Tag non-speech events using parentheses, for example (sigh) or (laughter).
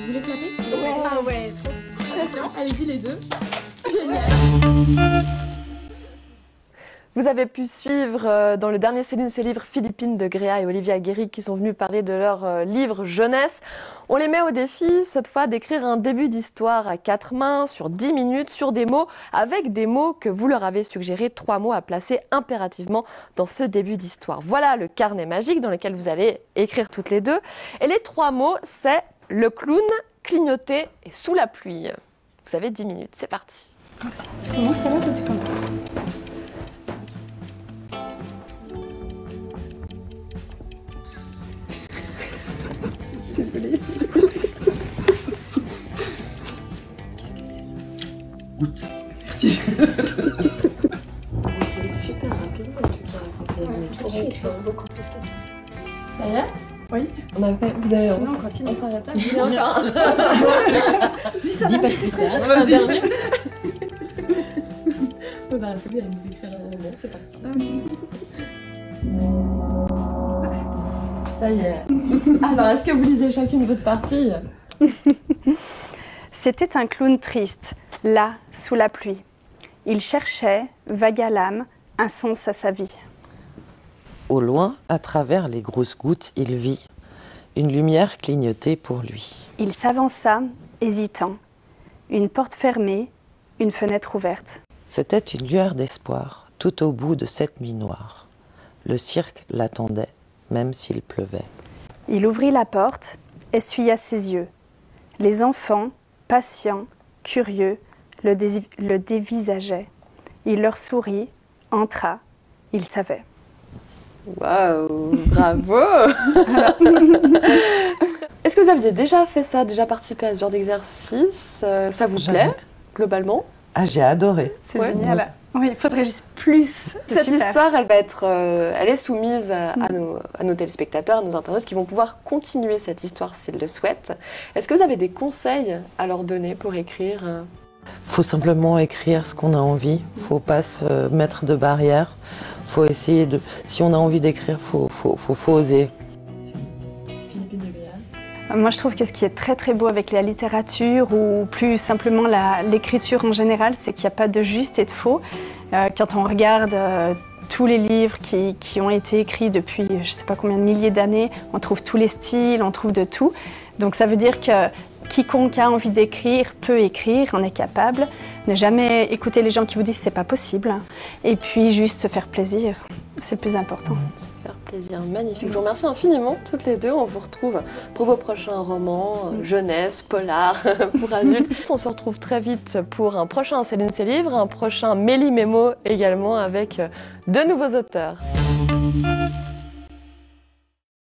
Vous voulez clapper Ouais, ah ouais, trop. Attention, allez-y les deux. Génial. Vous avez pu suivre euh, dans le dernier Céline ses livres Philippine de Gréa et Olivia Guéric qui sont venus parler de leur euh, livre jeunesse. On les met au défi cette fois d'écrire un début d'histoire à quatre mains sur dix minutes sur des mots avec des mots que vous leur avez suggéré, trois mots à placer impérativement dans ce début d'histoire. Voilà le carnet magique dans lequel vous allez écrire toutes les deux. Et les trois mots, c'est le clown, clignoter et sous la pluie. Vous avez dix minutes, c'est parti. Tu commences alors ou tu commences Désolée. Goutte. Merci. Vous écrivez super rapidement en tout cas. Enfin, c'est Ouais, tout de suite. c'est beaucoup plus que ça. Ça y est Oui. On a fait. Vous avez. Sinon, on on continue. on s'arrête là. Il y en a encore un. Juste Dis pas plus tard. Un dernier. On va rappeler, elle nous écrire un roman, c'est parti. Ça y est. Alors, est-ce que vous lisez chacune votre partie? C'était un clown triste, là, sous la pluie. Il cherchait, vague à l'âme, un sens à sa vie. Au loin, à travers les grosses gouttes, il vit une lumière clignotée pour lui. Il s'avança, hésitant. Une porte fermée, une fenêtre ouverte. C'était une lueur d'espoir, tout au bout de cette nuit noire. Le cirque l'attendait, même s'il pleuvait. Il ouvrit la porte, essuya ses yeux. Les enfants, patients, curieux, le, dé- le dévisageaient. Il leur sourit, entra, il savait. Waouh, bravo (laughs) Est-ce que vous aviez déjà fait ça, déjà participé à ce genre d'exercice? Euh, Ça vous Jamais. plaît, globalement? Ah, j'ai adoré. C'est Ouais. génial. Oui, il faudrait juste plus. Cette super. histoire, elle va être, euh, elle est soumise à, à nos, à nos téléspectateurs, à nos internautes qui vont pouvoir continuer cette histoire s'ils le souhaitent. Est-ce que vous avez des conseils à leur donner pour écrire euh, Faut simplement écrire ce qu'on a envie. Faut pas se mettre de barrières. Faut essayer de. Si on a envie d'écrire, faut, faut, faut, faut oser. Moi, je trouve que ce qui est très très beau avec la littérature ou plus simplement l'écriture en général, c'est qu'il n'y a pas de juste et de faux. Euh, quand on regarde euh, tous les livres qui, qui ont été écrits depuis je ne sais pas combien de milliers d'années, on trouve tous les styles, on trouve de tout. Donc ça veut dire que quiconque a envie d'écrire peut écrire, on est capable. Ne jamais écouter les gens qui vous disent c'est pas possible. Et puis juste se faire plaisir, c'est le plus important. Fait faire plaisir, magnifique. Je vous remercie infiniment, toutes les deux. On vous retrouve pour vos prochains romans, euh, jeunesse, polar, (laughs) pour adultes. On se retrouve très vite pour un prochain Céline Ses Livres, un prochain Méli Mémo également avec euh, de nouveaux auteurs.